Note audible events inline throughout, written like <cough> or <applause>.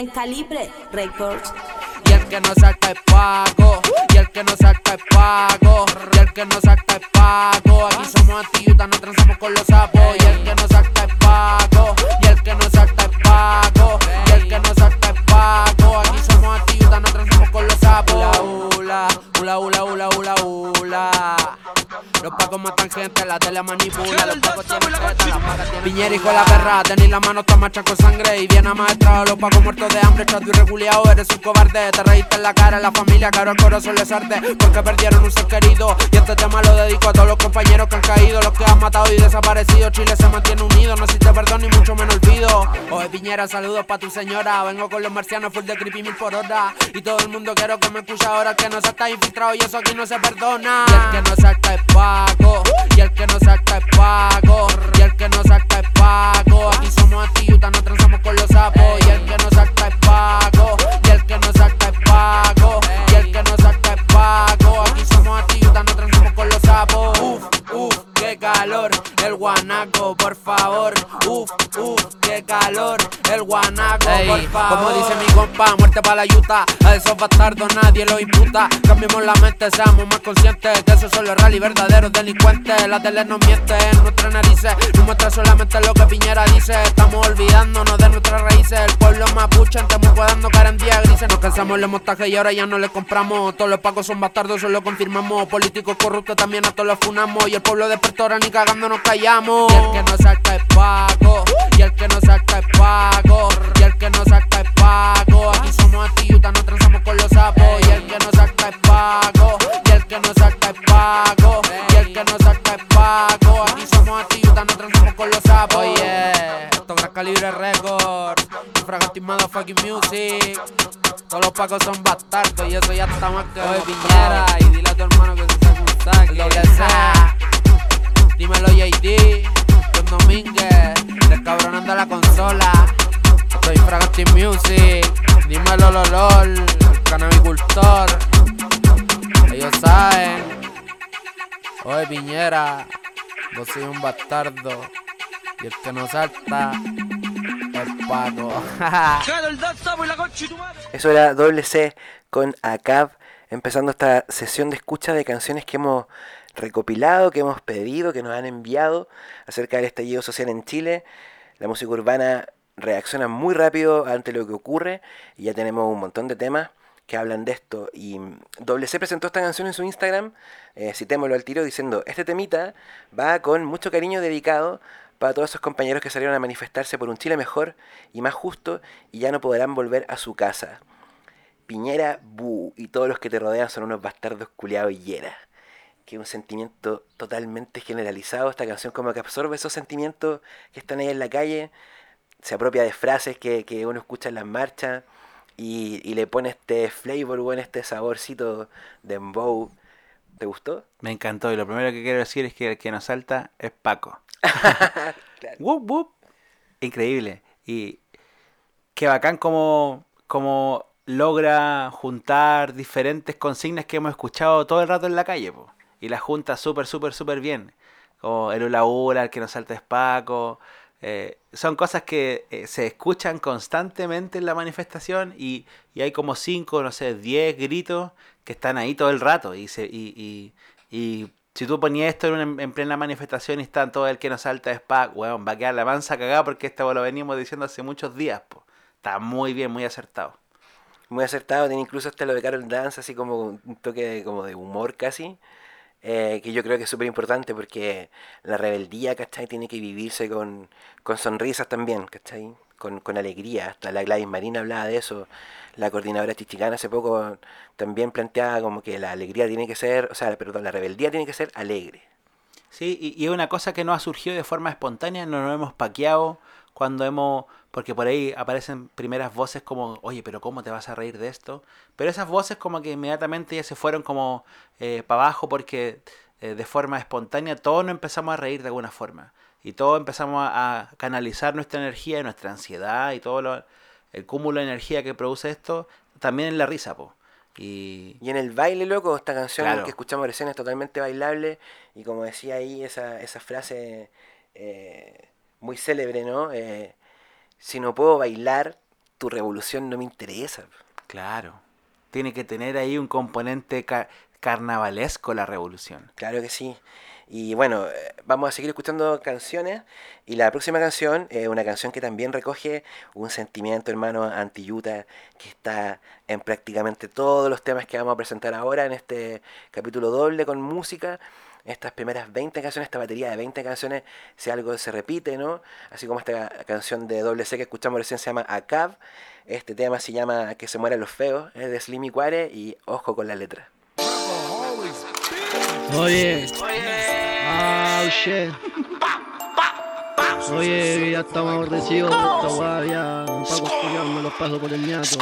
en Calibre Records. Y el que no saca es pago, y el que no saca es pago, y el que no saca es pago. Aquí somos antiguos, no transamos con los sapos. Y el que no saca es pago, y el que no saca es pago, y el que no saca es pago. Aquí somos antiguos, no transamos con los sapos. Ula, ula, ula, ula, ula, ula. Los pacos matan gente, la tele manipula. Los pacos tienen teta, la paga tiene Piñera, hijo de la perra, tenéis la mano macha con sangre. Y bien amaestrado, los pacos muertos de hambre, chato y reculeado. Eres un cobarde, te reíste en la cara, en la familia, caro al corazón les arde. Porque perdieron un ser querido. Y este tema lo dedico a todos los compañeros que han caído, los que han matado y desaparecido. Chile se mantiene unido, no existe perdón ni mucho menos olvido. Oye, Piñera, saludos pa' tu señora. Vengo con los marcianos full de creepy mil por hora. Y todo el mundo quiero que me escuche ahora. El que no se está infiltrado y eso aquí no se perdona. Y el que no saca es pago. Y el que no saca es pago. Y el que no saca es pago. Aquí somos antiguos, no transamos con los sapos. Y el que no saca es pago. Y el que no pago. Y el que no saca es pago. Calor. El guanaco, por favor. Uf, uf, qué calor. El guanaco, por favor. Como dice mi compa, muerte para la yuta. A esos bastardos nadie lo imputa. Cambiemos la mente, seamos más conscientes. Que esos son los real y verdaderos delincuentes. La tele nos miente en nuestras narices. Nos muestra solamente lo que Piñera dice. Estamos olvidándonos de nuestras raíces. El pueblo mapuche, estamos dando cara en día grises. Nos cansamos los montajes y ahora ya no les compramos. Todos los pacos son bastardos, eso lo confirmamos. Políticos corruptos también a todos los funamos. Y el pueblo despertó, ni cagando nos callamos. Y el que no saca es pago. Y el que no saca es pago. Y el que no saca es pago. Aquí somos antiguos, no transamos con los sapos. Y el que no saca es pago. Y el que no saca es pago. Y el que no saca es pago. Aquí somos antiguos, no transamos con los sapos. Oye, esto es Calibre Records. Fragmentis Motherfucking Music. Todos los pacos son bastardos y eso ya está más que Oye, Piñera, y dile a tu hermano que se saque un saque. Lo que sea. Dímelo JD, Don Domínguez, descabronando la consola. Soy Fragati Music, dímelo Lolol, el canabicultor. Ellos saben. Oye Piñera, vos soy un bastardo. Y el que no salta es Paco. <laughs> Eso era doble C con ACAB, empezando esta sesión de escucha de canciones que hemos recopilado, que hemos pedido, que nos han enviado acerca del estallido social en Chile. La música urbana reacciona muy rápido ante lo que ocurre y ya tenemos un montón de temas que hablan de esto. Y Doble C presentó esta canción en su Instagram, eh, citémoslo al tiro, diciendo, este temita va con mucho cariño dedicado para todos esos compañeros que salieron a manifestarse por un Chile mejor y más justo y ya no podrán volver a su casa. Piñera, bu, y todos los que te rodean son unos bastardos culiados y llenas. Que es un sentimiento totalmente generalizado. Esta canción como que absorbe esos sentimientos que están ahí en la calle, se apropia de frases que, que uno escucha en las marchas y, y le pone este flavor, bueno, este saborcito de embow. ¿Te gustó? Me encantó y lo primero que quiero decir es que el que nos salta es Paco. <laughs> Claro. Wup, wup. Increíble. Y qué bacán como, como logra juntar diferentes consignas que hemos escuchado todo el rato en la calle. po. Y las junta súper, súper, súper bien. Como el hula hula, el que nos salta es Paco. Eh, son cosas que eh, se escuchan constantemente en la manifestación y, y hay como 5, no sé, 10 gritos que están ahí todo el rato. Y, se, y, y, y si tú ponías esto en, en plena manifestación y están todo el que nos salta es Pac, weón, va a quedar la mansa cagada porque esto lo venimos diciendo hace muchos días. po. Está muy bien, muy acertado. Muy acertado, tiene incluso hasta lo de Carol Dance, así como un toque como de humor casi, eh, que yo creo que es súper importante porque la rebeldía, ¿cachai? Tiene que vivirse con, con sonrisas también, ¿cachai? Con, con alegría, hasta la Gladys Marina hablaba de eso, la coordinadora chichicana hace poco también planteaba como que la alegría tiene que ser, o sea, perdón, la rebeldía tiene que ser alegre. Sí, y, es una cosa que no ha surgido de forma espontánea, no nos hemos paqueado cuando hemos... Porque por ahí aparecen primeras voces como, oye, pero ¿cómo te vas a reír de esto? Pero esas voces como que inmediatamente ya se fueron como para abajo porque eh, de forma espontánea todos nos empezamos a reír de alguna forma. Y todos empezamos a, a canalizar nuestra energía, nuestra ansiedad y todo lo, el cúmulo de energía que produce esto, también en la risa, po. Y, Y en el baile, loco, esta canción Claro. que escuchamos recién es totalmente bailable. Y como decía ahí, esa, esa frase eh, muy célebre, ¿no? Eh, si no puedo bailar, tu revolución no me interesa. Claro. Tiene que tener ahí un componente ca- carnavalesco la revolución. Claro que sí. Y bueno, eh, vamos a seguir escuchando canciones. Y la próxima canción es una canción que también recoge un sentimiento, hermano, anti-Yuta, que está en prácticamente todos los temas que vamos a presentar ahora en este capítulo doble con música. Estas primeras 20 canciones, esta batería de 20 canciones, si algo se repite, ¿no? Así como esta canción de doble C que escuchamos recién se llama Acab. Este tema se llama Que se mueran los feos, es de Slimmy Quare y ojo con la letra. Oye, ah, shit. Oye, ya estamos aborrecidos esta ya un Paco me los paso por el ñato.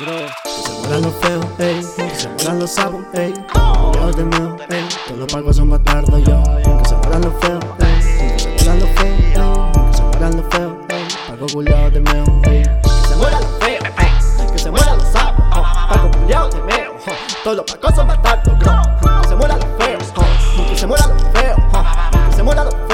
Bro, se mueran los feos, ey, se mueran los sapos, ey, de miedo, ey, todos los pacos son bastardos, yo, que se mueran los feos, ey, que se mueran los feos, ey, que se mueran los feos, ey, Paco culiados de miedo, ey, que se mueran los feos, ey, que se mueran los sapos, oh, Paco culiados de miedo, oh, todos los pacos son bastardos, que se mueran los feos, oh, que se mueran los feos, oh, que se mueran los feos,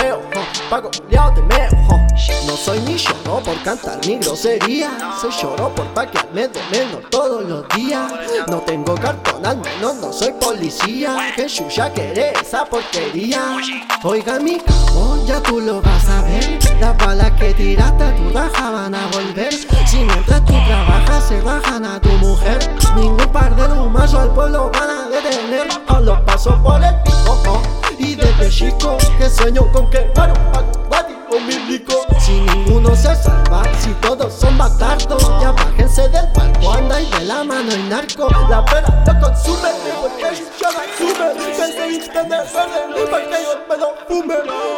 Paco culiados de oh. No soy ni lloró por cantar ni grosería. Soy lloró por paquearme de menos todos los días. No tengo cartón, al menos no soy policía. Que chucha querés esa porquería. Oiga mi cabo, ya tú lo vas a ver. Las balas que tiraste a tu raja van a volver. Si mientras tú trabajas se bajan a tu mujer. Ningún par de lumazos al pueblo van a detener. O los paso por el pico. Y desde chico que sueño con que paro Guati o milico Si ninguno se salva, si todos son bastardos Ya bájense del palco, anda y de la mano el narco. La pera lo consume, porque yo la asume Que se visten de verde, para que yo me lo fume.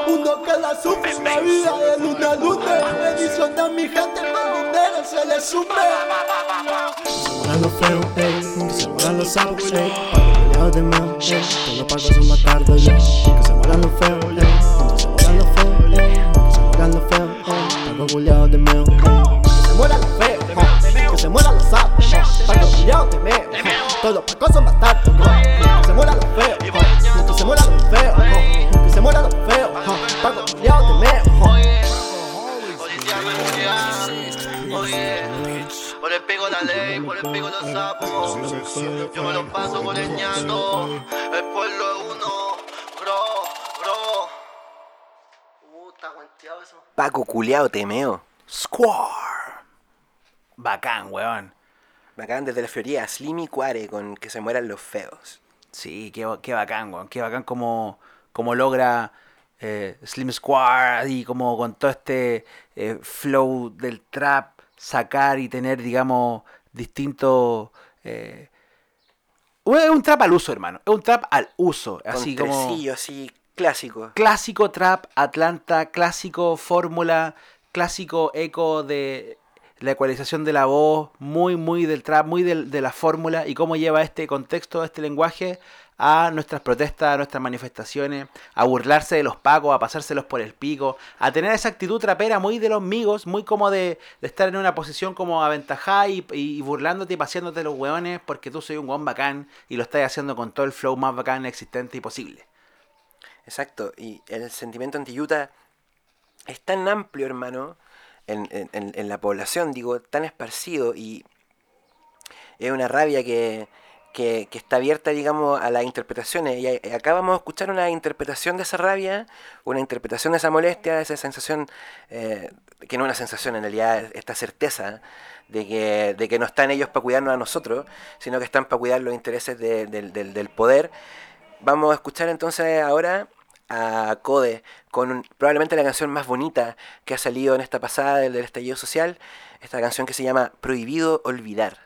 Uno que la sufre, la vida de luna a luna Bendición de mi gente, más dinero se le sume mueran ey, que se mueran los sapos, ey Paco de meo, ey, todos los pacos son yo Que se mueran los feos, ey, que se mueran los feos, ey Que se mueran los feos, ey, Paco culiados de ey Que se mueran los feos, que se mueran los sapos, oh, Paco culiados de oh, Todos los pacos son Que mueran los los sapos. Yo me los paso por el ñato, el pueblo es uno, bro, bro. Uh, está guanteado eso. Paco culeado temeo. Square. Bacán, weón. Bacán desde la floría, Slimmy Quare con Que se mueran los feos. Sí, qué, qué bacán, weón. Qué bacán como, como logra eh, Slim Squad y como con todo este eh, flow del trap sacar y tener, digamos, distintos... eh, es un trap al uso, hermano. Es un trap al uso. Así como... así clásico. clásico trap Atlanta, clásico fórmula, clásico eco de la ecualización de la voz, muy, muy del trap, muy del- de la fórmula y cómo lleva este contexto, este lenguaje a nuestras protestas, a nuestras manifestaciones, a burlarse de los pacos, a pasárselos por el pico, a tener esa actitud trapera muy de los migos, muy como de, estar en una posición como aventajada y, y burlándote y paseándote los hueones porque tú soy un guan bacán y lo estás haciendo con todo el flow más bacán existente y posible. Exacto. Y el sentimiento anti-Yuta es tan amplio, hermano, en- en- en la población, digo, tan esparcido y es una rabia que, que, está abierta, digamos, a las interpretaciones. Y acá vamos a escuchar una interpretación de esa rabia, una interpretación de esa molestia, de esa sensación, eh, que no es una sensación, en realidad, esta certeza de que, de que no están ellos para cuidarnos a nosotros, sino que están para cuidar los intereses de- del- del- poder. Vamos a escuchar entonces ahora a Code con probablemente la canción más bonita que ha salido en esta pasada del, del estallido social, esta canción que se llama Prohibido Olvidar.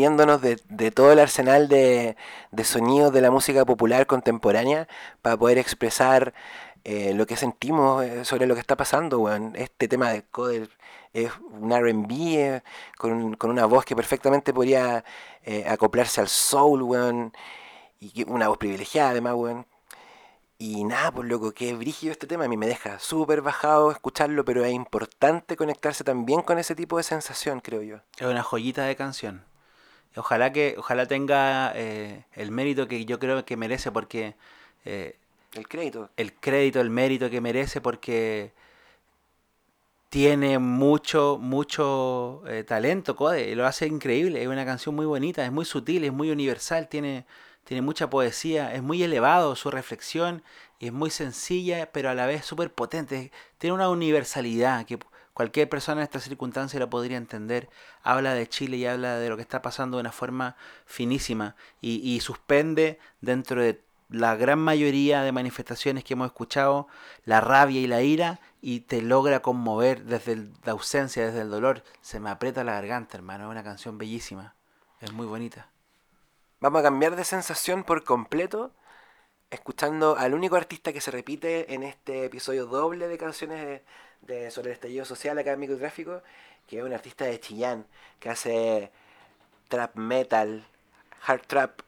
De, todo el arsenal de, sonidos de la música popular contemporánea para poder expresar eh, lo que sentimos eh, sobre lo que está pasando, weón. Este tema de Coder es un R&B eh, con, con una voz que perfectamente podría eh, acoplarse al soul, weón. Y una voz privilegiada además, weón. Y nada, pues loco, qué brígido este tema. A mí me deja súper bajado escucharlo, pero es importante conectarse también con ese tipo de sensación, creo yo. Es una joyita de canción. Ojalá que, ojalá tenga eh, el mérito que yo creo que merece, porque eh, El crédito. el crédito, el mérito que merece, porque tiene mucho, mucho eh, talento, Code, y lo hace increíble. Es una canción muy bonita, es muy sutil, es muy universal, tiene, tiene mucha poesía, es muy elevado su reflexión, y es muy sencilla, pero a la vez súper potente. Tiene una universalidad que cualquier persona en esta circunstancia la podría entender. Habla de Chile y habla de lo que está pasando de una forma finísima y, suspende dentro de la gran mayoría de manifestaciones que hemos escuchado la rabia y la ira y te logra conmover desde la ausencia, desde el dolor. Se me aprieta la garganta, hermano. Es una canción bellísima. Es muy bonita. Vamos a cambiar de sensación por completo, escuchando al único artista que se repite en este episodio doble de canciones de, sobre el estallido social acá en Microtráfico, que es un artista de Chillán, que hace trap metal, hard trap,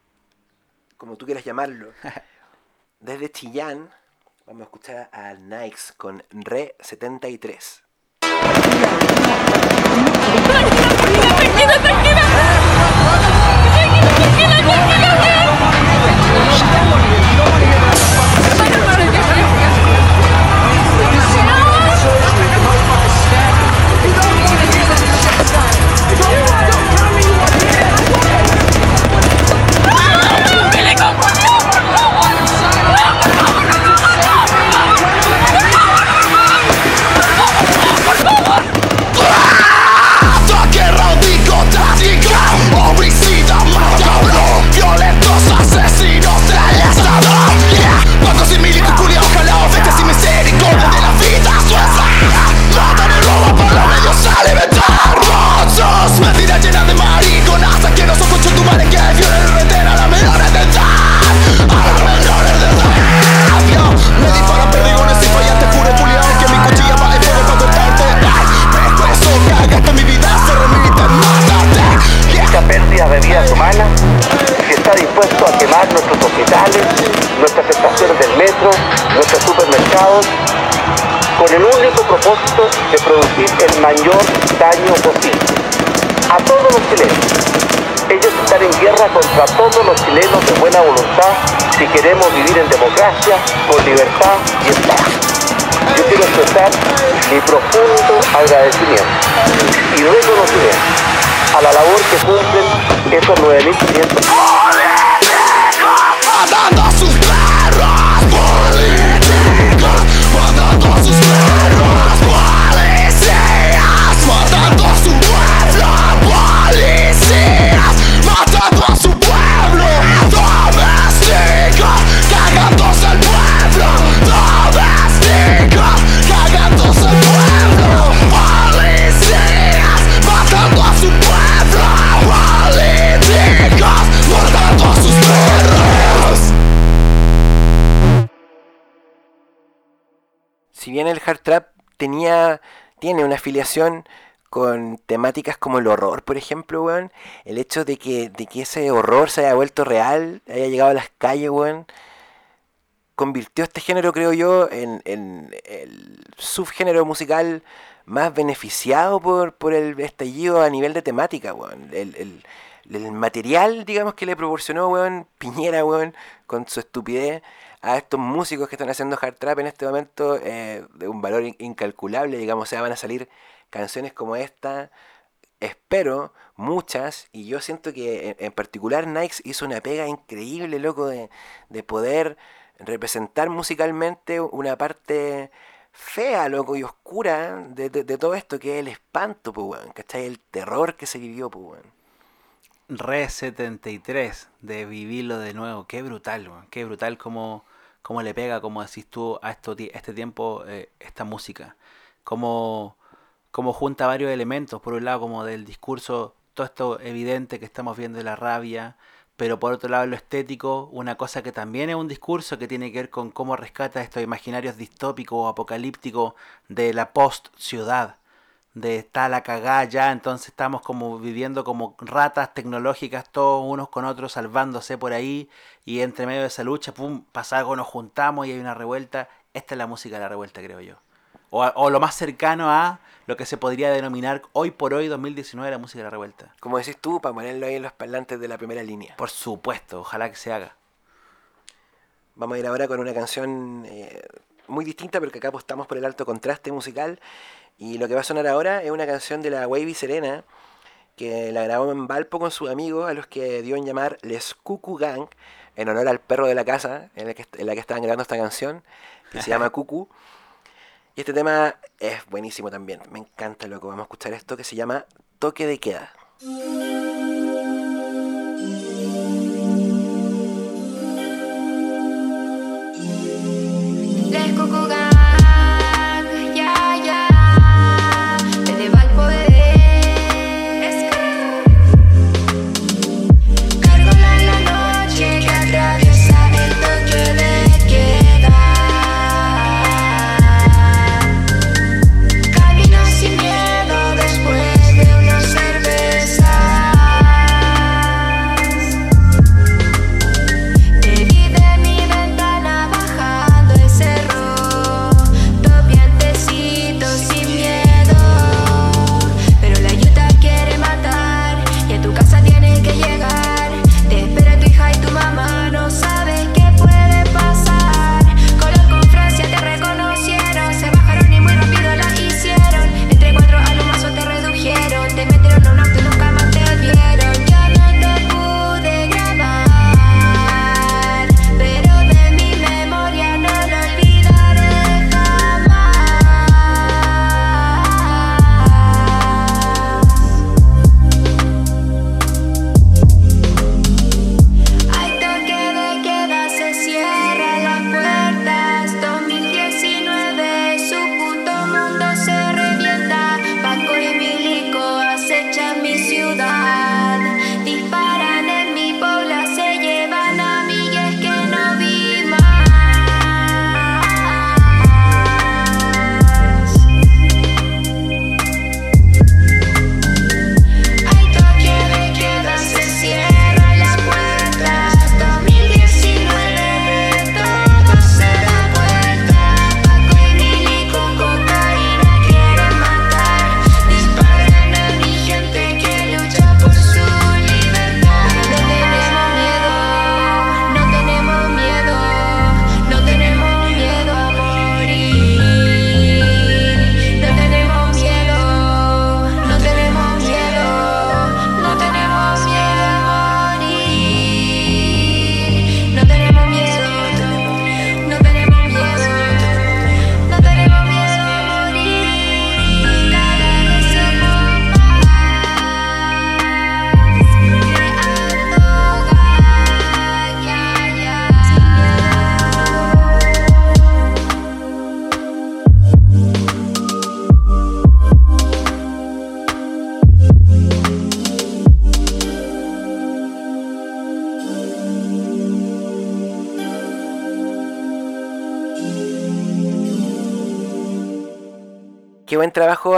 como tú quieras llamarlo. <laughs> Desde Chillán, vamos a escuchar a Nikes con Re 73. Mayor daño posible. A todos los chilenos. Ellos están en guerra contra todos los chilenos de buena voluntad si queremos vivir en democracia, con libertad y en paz. Yo quiero expresar mi profundo agradecimiento y reconocimiento a la labor que cumplen esos 9.500 matando a sus perros políticos, matando a sus perros el hard trap tenía, tiene una afiliación con temáticas como el horror, por ejemplo, weón, el hecho de que, de que ese horror se haya vuelto real, haya llegado a las calles, weón, convirtió este género, creo yo, en, el subgénero musical más beneficiado por, por el estallido a nivel de temática, weón. El, el- el material, digamos, que le proporcionó, weón, Piñera, weón, con su estupidez a estos músicos que están haciendo hard trap en este momento eh, de un valor in- incalculable, digamos, o sea, van a salir canciones como esta, espero, muchas, y yo siento que en, en particular Nikes hizo una pega increíble, loco, de, de poder representar musicalmente una parte fea, loco, y oscura de, de- de todo esto, que es el espanto, pues, weón, ¿cachai? El terror que se vivió, pues, weón. Re 73 de vivirlo de nuevo. Qué brutal. Qué brutal como, como le pega, como decís tú, a esto, este tiempo eh, esta música. Como, como junta varios elementos. Por un lado, como del discurso, todo esto evidente que estamos viendo de la rabia. Pero por otro lado, lo estético, una cosa que también es un discurso que tiene que ver con cómo rescata estos imaginarios distópicos o apocalípticos de la post-ciudad de está la cagada ya, entonces estamos como viviendo como ratas tecnológicas todos unos con otros salvándose por ahí y entre medio de esa lucha, pum, pasa algo, nos juntamos y hay una revuelta. Esta es la música de la revuelta, creo yo. O, o lo más cercano a lo que se podría denominar hoy por hoy 2019 la música de la revuelta. Como decís tú, para ponerlo ahí en los parlantes de la primera línea. Por supuesto, ojalá que se haga. Vamos a ir ahora con una canción eh, muy distinta, pero que acá apostamos por el alto contraste musical. Y lo que va a sonar ahora es una canción de la Wavy Serena, que la grabó en Valpo con sus amigos, a los que dio en llamar Les Cucu Gang, en honor al perro de la casa en la que, en la que estaban grabando esta canción, que se llama <laughs> Cucu. Y este tema es buenísimo también, me encanta loco. Vamos a escuchar esto que se llama Toque de Queda. Les Cucugan, ya,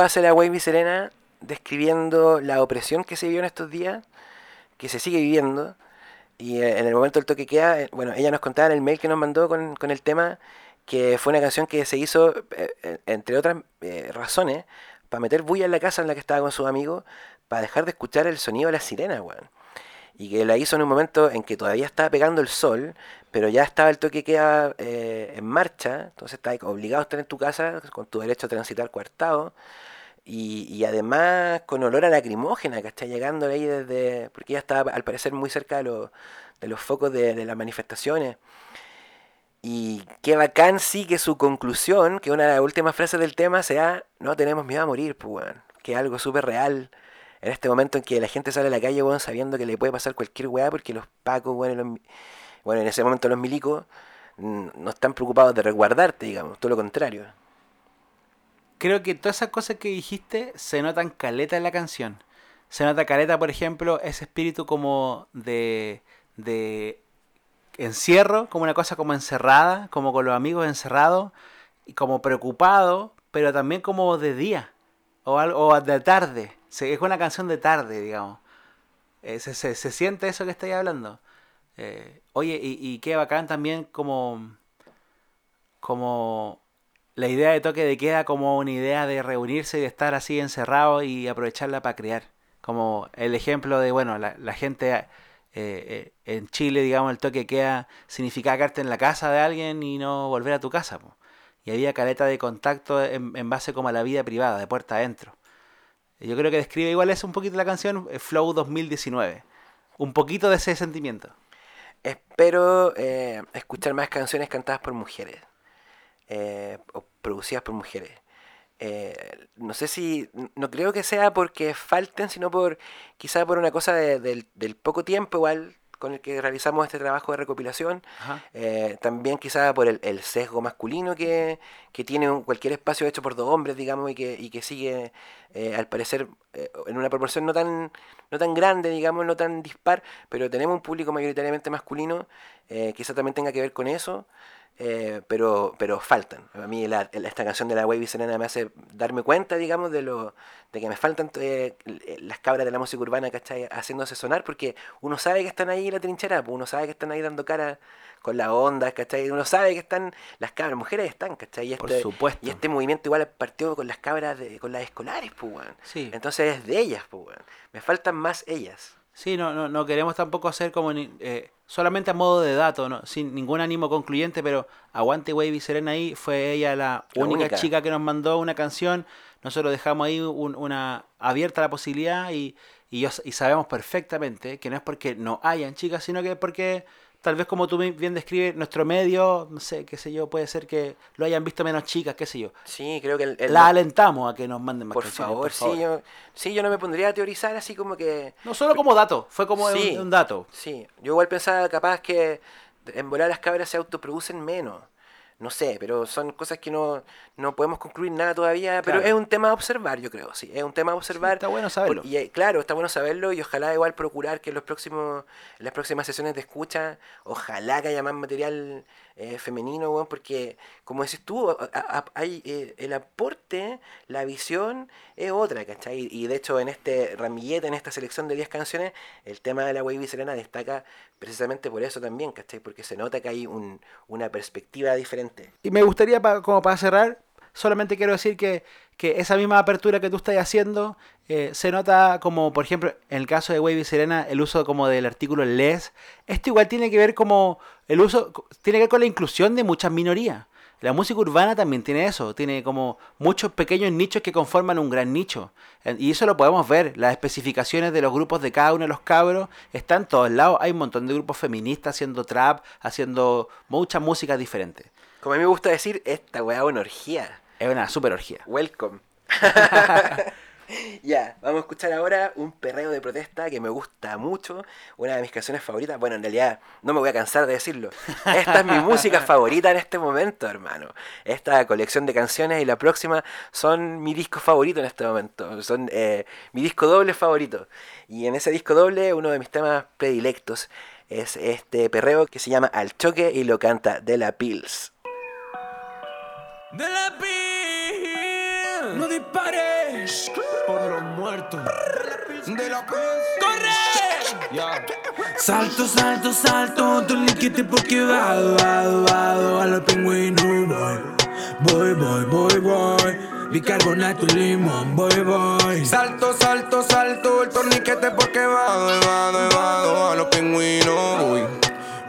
hace la Wavy Serena describiendo la opresión que se vivió en estos días, que se sigue viviendo. Y eh, en el momento del toque queda, eh, bueno, ella nos contaba en el mail que nos mandó con, con el tema que fue una canción que se hizo, eh, entre otras razones, para meter bulla en la casa en la que estaba con sus amigos, para dejar de escuchar el sonido de las sirenas, weón. Y que la hizo en un momento en que todavía estaba pegando el sol, pero ya estaba el toque queda eh, en marcha, entonces estás obligado a estar en tu casa con tu derecho a transitar coartado. Y, además con olor a lacrimógena que está llegando ahí desde. Porque ella estaba al parecer muy cerca de, los de los focos de, las manifestaciones. Y qué bacán sí que su conclusión, que una de las últimas frases del tema sea, no tenemos miedo a morir, pues weón. Que es algo súper real. En este momento en que la gente sale a la calle, weón, sabiendo que le puede pasar cualquier weá, porque los pacos, y los bueno, en ese momento los milicos no están preocupados de resguardarte, digamos, todo lo contrario. Creo que todas esas cosas que dijiste se notan caleta en la canción. Se nota caleta, por ejemplo, ese espíritu como de, de encierro, como una cosa como encerrada, como con los amigos encerrados, y como preocupado, pero también como de día, o, algo, o de tarde. Es una canción de tarde, digamos. Eh, se, se- se siente eso que estáis hablando. Eh, oye, y, y qué bacán también como, como la idea de toque de queda como una idea de reunirse y de estar así encerrado y aprovecharla para crear. Como el ejemplo de, bueno, la, gente eh, eh, en Chile, digamos, el toque queda significaba quedarte en la casa de alguien y no volver a tu casa. Y había caleta de contacto en, en base como a la vida privada, de puerta adentro. Yo creo que describe igual eso un poquito la canción Flow 2019. Un poquito de ese sentimiento. Espero eh, escuchar más canciones cantadas por mujeres, eh, o producidas por mujeres. Eh, no sé si, no creo que sea porque falten, sino por quizá por una cosa de- del, del poco tiempo igual con el que realizamos este trabajo de recopilación. Eh, también quizá por el, el sesgo masculino que, que tiene un- cualquier espacio hecho por dos hombres, digamos, y que, y que sigue, eh, al parecer, eh, en una proporción no tan, no tan grande, digamos, no tan dispar, pero tenemos un público mayoritariamente masculino, eh, quizá también tenga que ver con eso, eh, pero, pero faltan. A mí la- la- esta canción de la Wavy Serena me hace darme cuenta, digamos, de lo de que me faltan eh, las cabras de la música urbana, ¿cachai? Haciéndose sonar, porque uno sabe que están ahí en la trinchera, pues uno sabe que están ahí dando cara con la onda, ¿cachai? Uno sabe que están, las cabras, mujeres están, ¿cachai? Y Por este, supuesto. Y este movimiento igual partió con las cabras, de, con las escolares, pues. Sí. Entonces es de ellas, pues. Me faltan más ellas. Sí, no, no, no queremos tampoco hacer como ni- eh, solamente a modo de dato, ¿no? sin ningún ánimo concluyente, pero Aguante Wavy Serena ahí fue ella la, La única, única. chica que nos mandó una canción. Nosotros dejamos ahí un- una abierta la posibilidad y, y, yo- y sabemos perfectamente que no es porque no hayan chicas, sino que es porque tal vez como tú bien describes, nuestro medio, no sé, qué sé yo, puede ser que lo hayan visto menos chicas, qué sé yo. Sí, creo que el, el- La alentamos a que nos manden más por canciones, favor, sí, yo, sí, yo no me pondría a teorizar así como que No solo como dato, fue como Sí. un, un dato. Sí, yo igual pensaba capaz que en volar las cabras se autoproducen menos. No sé, pero son cosas que no, no podemos concluir nada todavía. Pero es un tema a observar, yo creo, sí. Es un tema a observar. está bueno saberlo. Por- y eh, claro, está bueno saberlo y ojalá igual procurar que en los próximos, en las próximas sesiones de escucha, ojalá que haya más material eh, femenino, porque como decís tú, hay eh, el aporte, la visión es otra, ¿cachai? Y de hecho en este ramillete, en esta selección de 10 canciones, el tema de la Wavy Serena destaca precisamente por eso también, ¿cachai? Porque se nota que hay un, una perspectiva diferente. Y me gustaría, pa- como para cerrar, solamente quiero decir que, que esa misma apertura que tú estás haciendo eh, se nota como, por ejemplo, en el caso de Wavy Serena, el uso como del artículo les. Esto igual tiene que ver como el uso, tiene que ver con la inclusión de muchas minorías. La música urbana también tiene eso, tiene como muchos pequeños nichos que conforman un gran nicho. Y eso lo podemos ver, las especificaciones de los grupos de cada uno de los cabros están en todos lados. Hay un montón de grupos feministas haciendo trap, haciendo mucha música diferente. Como a mí me gusta decir, esta weá es una orgía. Es una super orgía. Welcome. <laughs> ya, vamos a escuchar ahora un perreo de protesta que me gusta mucho, una de mis canciones favoritas. Bueno, en realidad no me voy a cansar de decirlo. Esta es mi música <laughs> favorita en este momento, hermano. Esta colección de canciones y la próxima son mi disco favorito en este momento. Son eh, mi disco doble favorito. Y en ese disco doble, uno de mis temas predilectos es este perreo que se llama Al Choque y lo canta De La Pills. De la piel. No di disparé por los muertos. De la ¡Corre! Salto, salto, salto, torniquete porque va, va, va, a los pingüinos voy, voy, voy, voy, voy, bicarbonato y limón, voy, voy. Salto, salto, salto, el torniquete porque va, va, va, a los pingüinos voy.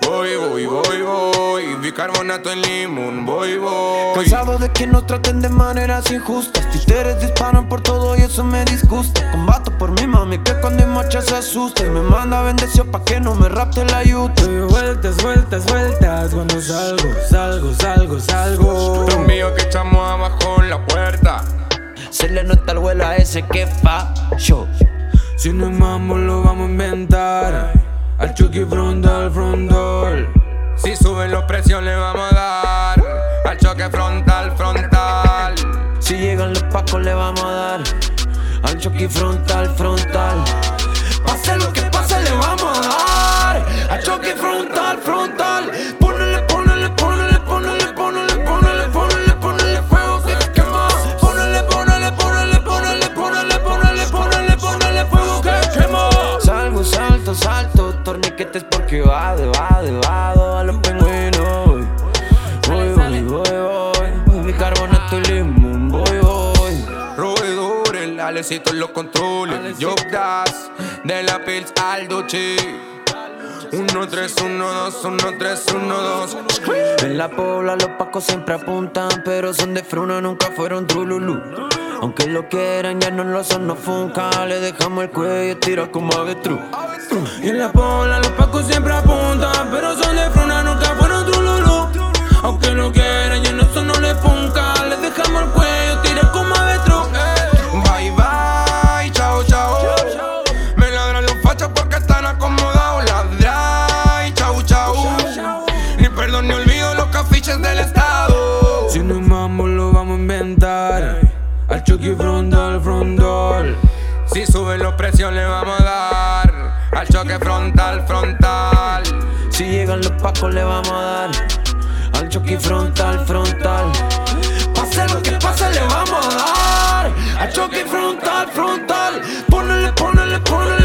Voy, voy, voy, voy, bicarbonato en limón, voy, voy. Cansado de que nos traten de maneras injustas. Títeres disparan por todo y eso me disgusta. Combato por mi mami que cuando en marcha se asusta y me manda bendición pa' que no me rapte la yuta. Doy vueltas, vueltas, vueltas cuando salgo, salgo, salgo, salgo. Los míos que echamos abajo en la puerta. Se le nota el vuelo a ese que fallo. Si no mamo lo vamos a inventar. Al Chucky frontal, frontal. Si suben los precios le vamos a dar. Al choque frontal, frontal. Si llegan los pacos le vamos a dar. Al Chucky frontal, frontal. Pase lo que pase le vamos a dar. Al choque frontal, frontal. Torniquetes porque va de va de va a los pingüinos. Voy, voy, voy, voy, bicarbonato y limón, voy, voy. Alecito en los controles. Yo das de la Pills al Duchi. 1, 3, 1, 2, 1, 3, 1, 2. En la pobla los pacos siempre apuntan, pero son de fruna, nunca fueron trululú. Aunque lo que eran ya no lo son, no funca. Le dejamos el cuello tira como avestruz. Y en la pobla los pacos siempre apuntan, pero son de fruna, nunca fueron trululú. Aunque lo que eran ya no son, no le funca. Chucky frontal, frontal. Si suben los precios le vamos a dar. Al choque frontal, frontal. Si llegan los pacos le vamos a dar. Al Chucky frontal, frontal. Pase lo que pase le vamos a dar. Al Chucky frontal, frontal. Ponele, ponele, ponele,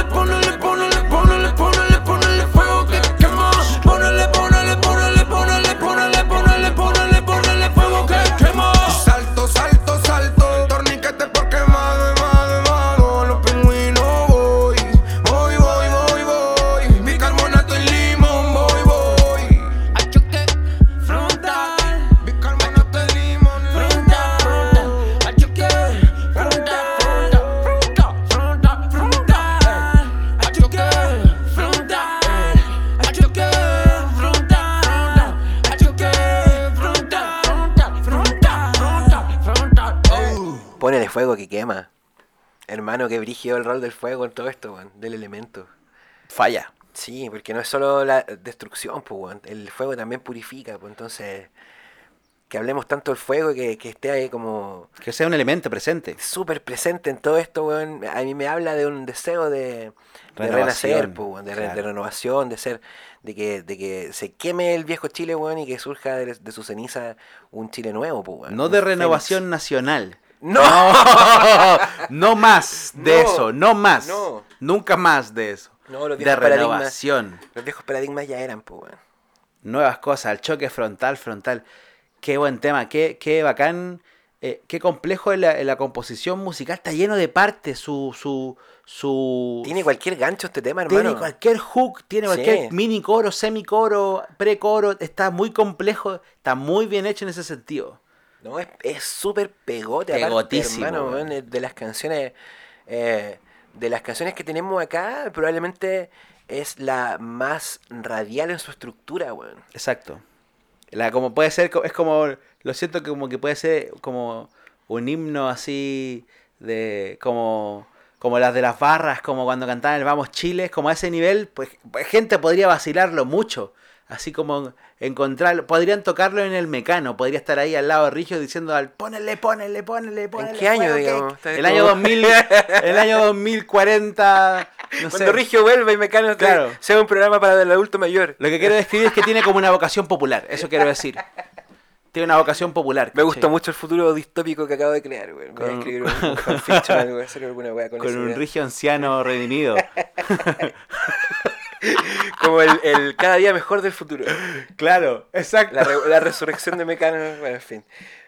quema. Hermano, que brigio el rol del fuego en todo esto, weón, del elemento. Falla. Sí, porque no es solo la destrucción, pues. El fuego también purifica, pues, entonces... Que hablemos tanto del fuego, que, que esté ahí como Que sea un elemento presente. súper presente en todo esto, weón. A mí me habla de un deseo de, renacer, pues, weón, de, re- de claro. renovación, de ser, de que, de que se queme el viejo Chile, weón, y que surja de, de su ceniza un Chile nuevo, pues, weón. No de fénix. renovación nacional. ¡No! No más <laughs> de No, eso, no más. no. Nunca más de eso. No, los de viejos renovación. Los viejos paradigmas ya eran, pues, weón. Nuevas cosas, el choque frontal, frontal. Qué buen tema, qué, qué bacán, eh, qué complejo en la, en la composición musical. Está lleno de partes, su... su, su Tiene cualquier gancho este tema, hermano. tiene cualquier hook, tiene Sí. cualquier mini coro, semicoro, precoro. Está muy complejo, está muy bien hecho en ese sentido. No, es es súper pegote, aparte, Pegotísimo, hermano, weón. weón, eh, de las canciones, eh, de las canciones que tenemos acá, probablemente es la más radial en su estructura, weón. Exacto. La, como puede ser, es como, lo siento que como que puede ser como un himno así de, como, como las de las barras, como cuando cantaban el Vamos Chile, como a ese nivel, pues, pues, gente podría vacilarlo mucho. Así como encontrarlo, podrían tocarlo en el mecano, podría estar ahí al lado de Rigio diciendo al ponele, ponele, ponele, ponele. qué año, fuego, que-". digamos? El año 2000, el año 2040, no Cuando sé. Rigio vuelva y Mecano Claro. sea un programa para el adulto mayor. Lo que quiero describir es que tiene como una vocación popular, eso quiero decir. Tiene una vocación popular. Me gustó mucho el futuro distópico que acabo de crear, güey. Voy a escribir <laughs> un, un fanfiction, voy a hacer alguna weá con, Con un rigio anciano redimido. <laughs> Como el, el cada día mejor del futuro. claro, exacto. La, re- la resurrección de Mecano, bueno, en fin.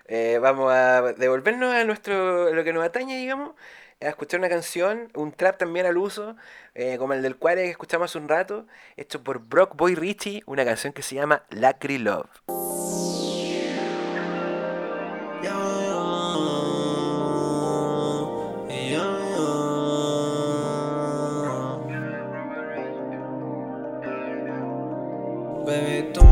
Eh, vamos a devolvernos a nuestro lo que nos atañe, digamos, a escuchar una canción, un trap también al uso, eh, como el del cual escuchamos hace un rato, hecho por Brock Boy Richie, una canción que se llama Lacry Love. Baby, tú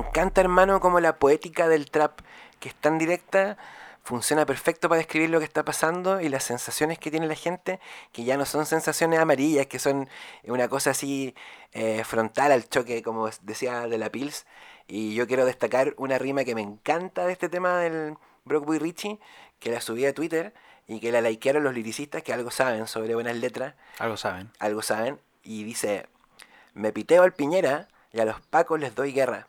encanta, hermano, como la poética del trap, que es tan directa, funciona perfecto para describir lo que está pasando y las sensaciones que tiene la gente, que ya no son sensaciones amarillas, que son una cosa así eh, frontal al choque, como decía de la Pils. Y yo quiero destacar una rima que me encanta de este tema del Brockboy Richie, que la subí a Twitter y que la likearon los liricistas que algo saben sobre buenas letras Algo saben. algo saben, y dice, me piteo al Piñera y a los pacos les doy guerra.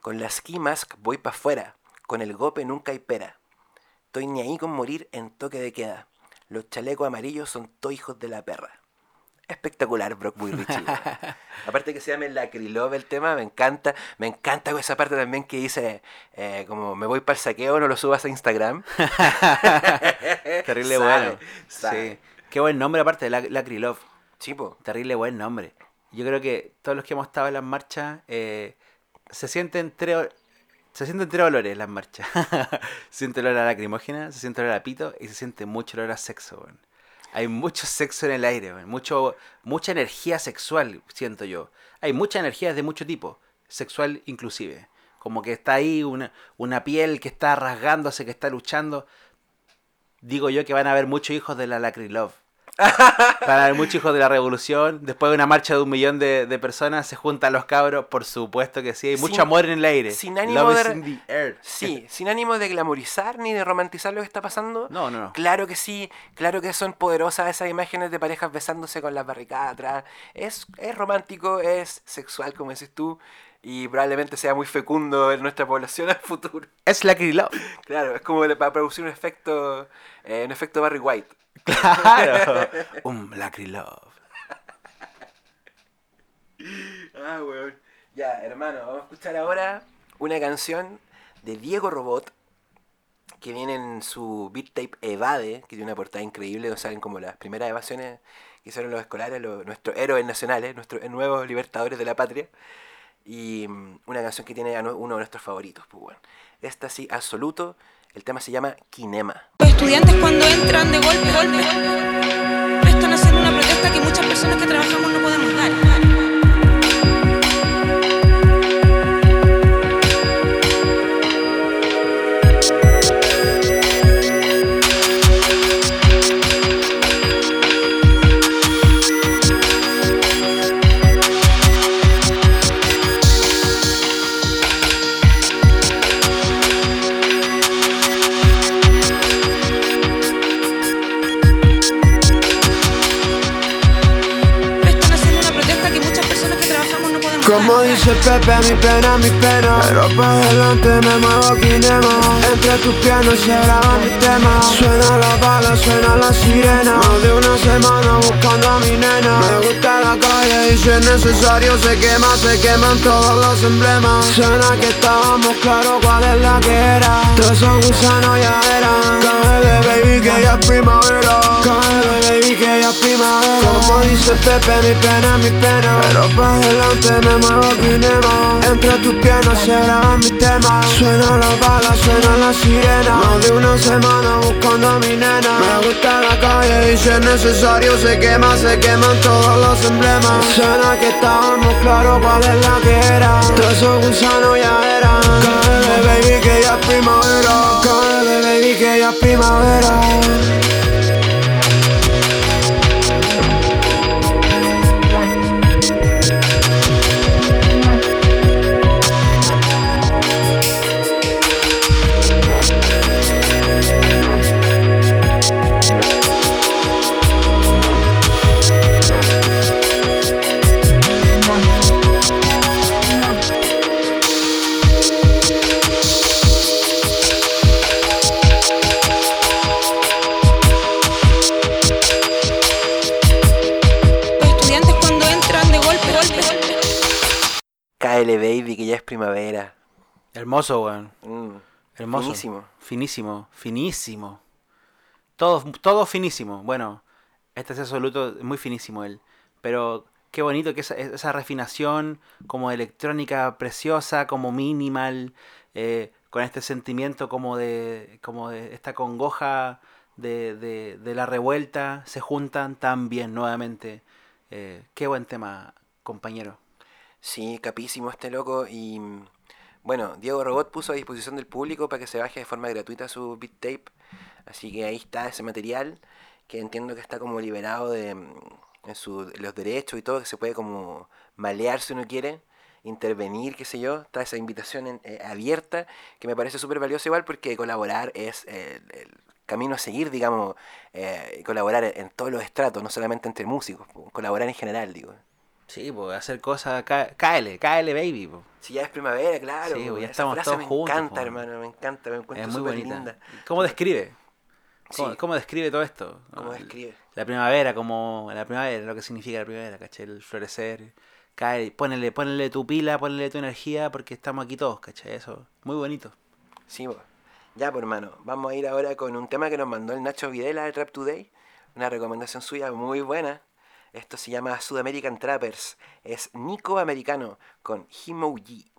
Con la ski mask voy pa' afuera, con el gope nunca hay pera. Estoy ni ahí con morir en toque de queda. Los chalecos amarillos son todos hijos de la perra. Espectacular, Brock Richie. weón. <laughs> Aparte que se llame Lacrilove el tema, me encanta. Me encanta esa parte también que dice, eh, como me voy para el saqueo, no lo subas a Instagram. <laughs> Terrible Sabe, bueno. sabe. Sí. Qué buen nombre aparte de la, Lacrilove. Chipo. Terrible buen nombre. Yo creo que todos los que hemos estado en las marchas eh, se sienten tres se sienten tres olores las marchas. <laughs> se siente el olor a lacrimógena, se siente el olor a pito y se siente mucho olor a sexo. Hay mucho sexo en el aire, mucho mucha energía sexual, siento yo. Hay muchas energías de mucho tipo, sexual inclusive. Como que está ahí una, una piel que está rasgándose, que está luchando. Digo yo que van a haber muchos hijos de la Lacrilove. Van a haber muchos hijos de la revolución. Después de una marcha de un millón de, de personas, se juntan los cabros. Por supuesto que sí. Hay mucho Sin- amor en el aire. Sin ánimo Love de... is in the air. Sí, sin ánimo de glamorizar ni de romantizar lo que está pasando. No, no, no. Claro que sí, claro que son poderosas esas imágenes de parejas besándose con las barricadas atrás. Es, es romántico, es sexual, como dices tú, y probablemente sea muy fecundo en nuestra población <laughs> al futuro. Es Lacrilove. Claro, es como para producir un efecto, eh, un efecto Barry White. Claro. <laughs> un Lacrilove. Ah, weón. Ya, hermano, vamos a escuchar ahora una canción de Diego Robot que viene en su beat tape Evade, que tiene una portada increíble, donde salen como las primeras evasiones que hicieron los escolares, los- nuestros héroes nacionales, nuestros nuevos libertadores de la patria. Y mm, una canción que tiene uno de nuestros favoritos, pues bueno. Esta sí, absoluto. El tema se llama Kinema. Los estudiantes cuando entran de golpe, golpe, están haciendo una protesta que muchas personas que trabajamos no podemos dar. Como dice Pepe, mi pena, mi pena. Pero pa' adelante me muevo kinema Entre tus piernas se graba mi tema. Suena la bala, suena la sirena. Más de una semana buscando a mi nena. Me gusta la calle y si es necesario se quema Se queman todos los emblemas. Suena que estábamos claros cuál es la que era. Todos esos gusanos ya eran Cáele baby que ya es primavera que ya es primavera. Como dice Pepe, mi pena, mi pena. Pero pa' adelante me muevo kinema Entre tus piernas se graba mi tema. Suena la bala, suena la sirena. Más de una semana buscando a mi nena. Me gusta la calle y si es necesario se quema, se queman todos los emblemas. Suena que estábamos claros cuál es la que era. Todos esos gusanos ya eran. Cáele baby que ya es primavera. Cáele baby que ya es primavera Cáele, baby, que ya es primavera. Hermoso, weón. Mm, Hermoso. Finísimo. Finísimo, finísimo. Todo, todo finísimo. Bueno, este es absoluto, muy finísimo él. Pero qué bonito que esa, esa refinación como electrónica preciosa, como minimal, eh, con este sentimiento como de, como de esta congoja de, de, de la revuelta, se juntan tan bien nuevamente. Eh, qué buen tema, compañero. Sí, capísimo este loco y mm, bueno, Diego Robot puso a disposición del público para que se baje de forma gratuita su beat tape, así que ahí está ese material que entiendo que está como liberado de mm, en su- de los derechos y todo, que se puede como malear si uno quiere, intervenir, qué sé yo, está esa invitación en- eh, abierta que me parece súper valiosa igual porque colaborar es el, camino a seguir, digamos, eh, colaborar en, todos los estratos, no solamente entre músicos, colaborar en general, digo. Sí, pues hacer cosas, cá- cáele, cáele, baby. po. Si ya es primavera, claro. Sí, po, pues ya estamos frase todos me juntos, encanta, po. hermano, me encanta, me encuentro Es muy bonita. linda. ¿Cómo describe? ¿Cómo, Sí. cómo describe todo esto? ¿Cómo El- describe? La primavera, como la primavera, lo que significa la primavera, ¿cachai? El florecer. Cae, ponele, ponele tu pila, ponele tu energía, porque estamos aquí todos, ¿cachai? Eso, muy bonito. Sí, po. ya, pues hermano, vamos a ir ahora con un tema que nos mandó el Nacho Videla de Trap Today, una recomendación suya muy buena. Esto se llama Sudamerican Trappers, es Nico Americano con Himoji.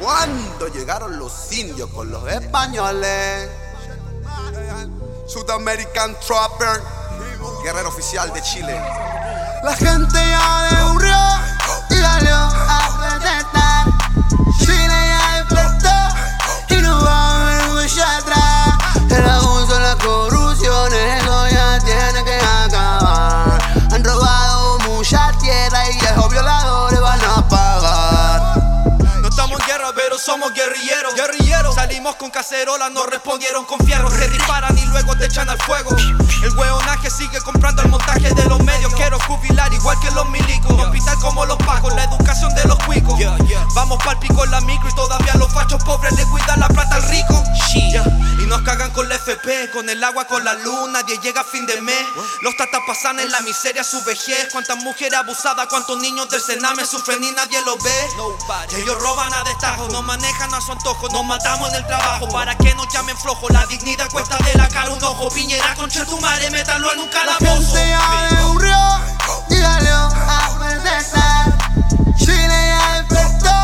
Cuando llegaron los indios con los españoles. Sudamerican Trapper, guerrero oficial de Chile. La gente ya descubrió y salió a protestar. Chile somos guerrilleros. Guerrilleros. Salimos con cacerolas, nos respondieron con fierros. Te disparan y luego te echan al fuego. El hueonaje sigue comprando el montaje de los medios. Quiero jubilar igual que los milicos. Hospital como los pagos, la educación de los cuicos. Vamos pa'l pico en la micro y todavía los fachos pobres le cuidan la plata al rico. Y nos cagan con la FP, con el agua, con la luz. Nadie llega a fin de mes. Los tatas pasan en la miseria, su vejez. Cuántas mujeres abusadas, cuántos niños del Sename sufren y nadie los ve. Ellos roban a destajo, nos manejan a su antojo, nos matamos en el trabajo para que nos llamen flojo. La dignidad cuesta de la cara un ojo. Piñera concha tu madre, métalo en un La calabozo. gente ya y salió a. Chile ya despertó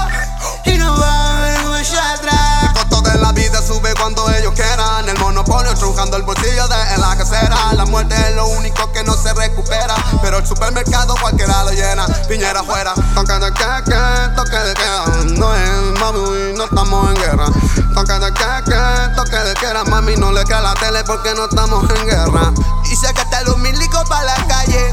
trujando el bolsillo de la casera. La muerte es lo único que no se recupera. Pero el supermercado cualquiera lo llena. Piñera afuera. Toque de que, que, toque de queda. No es mami, no estamos en guerra. Toque de que, que, toque de queda. Mami, no le queda la tele porque no estamos en guerra. Y sacaste los milicos pa' la calle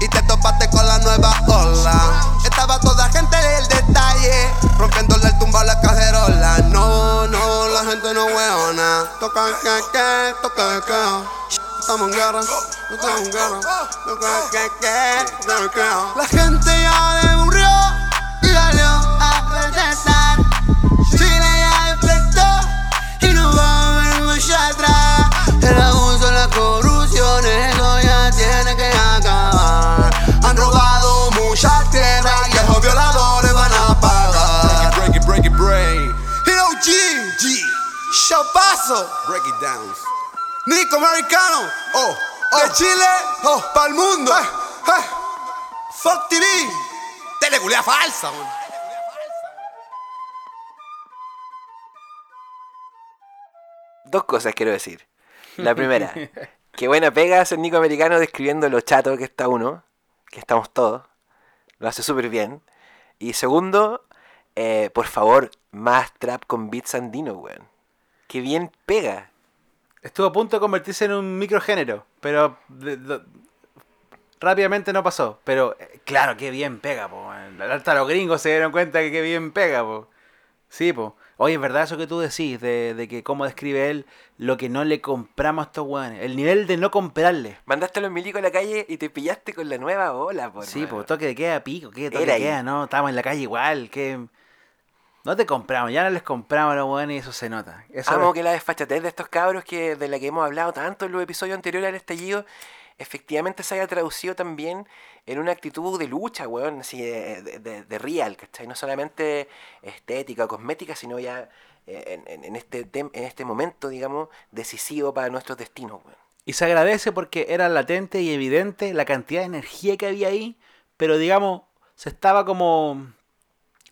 Y te topaste con la nueva ola. Estaba toda gente del detalle Rompiéndole el tumbo a la cajerola. No, no, la gente no hueona. toca que que, toca que. Estamos en guerra, no estamos en guerra. Toca que que, toca que. La gente ya deburrió y salió Chapazo, Break it down. Nico Americano, oh, de Chile, oh, pa'l mundo. Eh, eh. Fuck TV, teleculea falsa, man. Dos cosas quiero decir. La primera, que buena pega hace el Nico Americano describiendo lo chato que está uno, que estamos todos. Lo hace súper bien. Y segundo, eh, por favor, más trap con beats andino, weón. Que bien pega. Estuvo a punto de convertirse en un microgénero, pero de- de- rápidamente no pasó. Pero eh, claro, qué bien pega, po. Hasta los gringos se dieron cuenta que qué bien pega, po. Sí, po. Oye, es verdad eso que tú decís, de, de que cómo describe él lo que no le compramos a estos weones. El nivel de no comprarle. Mandaste a los milicos a la calle y te pillaste con la nueva ola, por Sí, pues toque de queda pico, ¿qué toque Era de ahí. queda? No, estábamos en la calle igual, que... No te compramos, ya no les compramos a los y eso se nota. Eso Amo es- que la desfachatez de estos cabros que de la que hemos hablado tanto en los episodios anteriores al estallido, efectivamente se haya traducido también en una actitud de lucha, weón, así de, de, de- real, ¿cachai? No solamente estética o cosmética, sino ya eh, en, en- en este tem- en este momento, digamos, decisivo para nuestros destinos, weón. Y se agradece porque era latente y evidente la cantidad de energía que había ahí, pero digamos, se estaba como...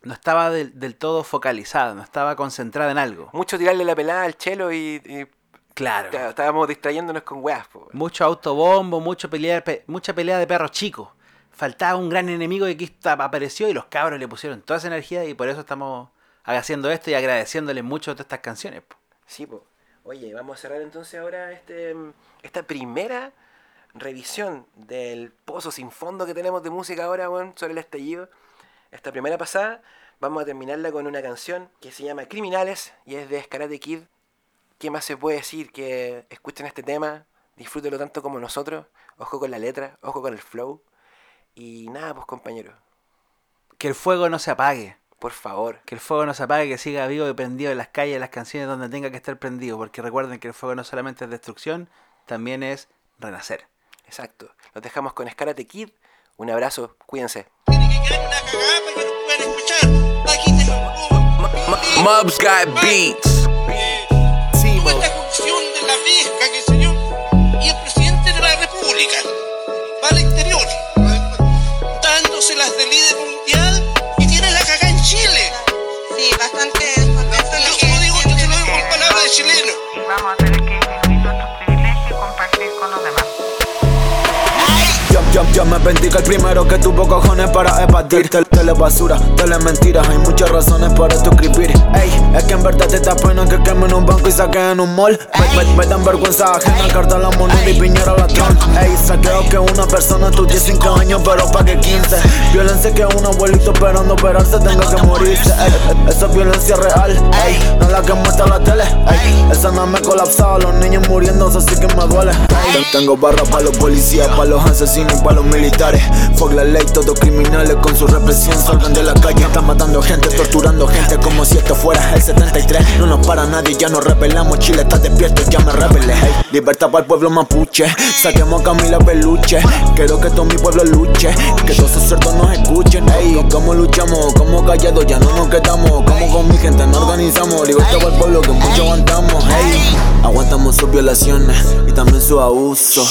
No estaba del, del todo focalizada, no estaba concentrada en algo. Mucho tirarle la pelada al chelo y, y Claro. estábamos distrayéndonos con weas, po. Mucho autobombo, mucho pelea, pe- mucha pelea de perros chicos. Faltaba un gran enemigo y aquí está- apareció y los cabros le pusieron toda esa energía y por eso estamos haciendo esto y agradeciéndole mucho de estas canciones. po. Sí, po. Oye, vamos a cerrar entonces ahora este, esta primera revisión del pozo sin fondo que tenemos de música ahora, weón, sobre el estallido. Esta primera pasada, vamos a terminarla con una canción que se llama Criminales y es de Karate Kid. ¿Qué más se puede decir? Que escuchen este tema, disfrútenlo tanto como nosotros. Ojo con la letra, ojo con el flow. Y nada, pues compañeros, Que el fuego no se apague. por favor, Que el fuego no se apague, que siga vivo y prendido en las calles, en las canciones donde tenga que estar prendido. Porque recuerden que el fuego no solamente es destrucción, también es renacer. exacto. Los dejamos con Karate Kid. Un abrazo, cuídense. Mubs got beats. Esta función de la pesca, qué sé yo, y el presidente de la República va al exterior, dándoselas de líder mundial y tiene la cagada en Chile. Sí, bastante. Yo lo digo, yo se lo digo con palabras de chileno. Vamos a tener que Yo, yo, me bendiga el primero que tuvo cojones para evadir. Tel- Tele basura, tele mentiras, hay muchas razones para esto escribir. Ey, es que en verdad te da pena que quemen un banco y saquen un mall. Me, me- me dan vergüenza ajena, carta la moneda y piñera ladrón Ey, saqueo que una persona estudia 5 años pero pa' que 15 Violencia que un abuelito esperando operarse tenga que morirse. Ey, esa es violencia real, ey, no la que muestra la tele. Ey, esa no me colapsaba, los niños muriéndose así que me duele. Tengo barras para los policías, para los asesinos y para los militares. Fuck la ley, todos criminales con su represión. Salgan de la calle Están matando gente, torturando gente como si esto fuera el 73 No nos para nadie, ya nos rebelamos, Chile está despierto, ya me rebelé. Ey, Libertad para el pueblo mapuche, saquemos a Camila Peluche Quiero que todo mi pueblo luche, que todos esos cerdos nos escuchen. Ey, ¿cómo luchamos? ¿Cómo callados? Ya no nos quedamos. Como con mi gente nos organizamos Libertad para el pueblo que mucho aguantamos. Ey, aguantamos sus violaciones y también su abuso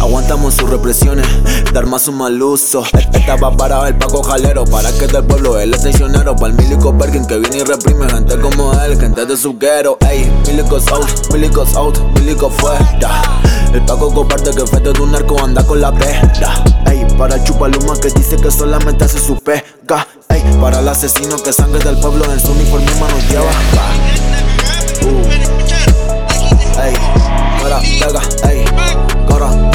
Aguantamos sus represiones, dar más un mal uso. Estaba para el Paco Jalero, para que del pueblo él es seccionero. Para el Milico Bergen que viene y reprime gente como él, gente de su guero. Ey, Milico's out, Milico's out, Milico fuera. El Paco comparte que frente de un narco anda con la pera. Ey, para el chupaluma que dice que solamente hace su pesca. Ey, para el asesino que sangre del pueblo en su uniforme mano lleva. Uh. Ey, cara, pega, ey, cara.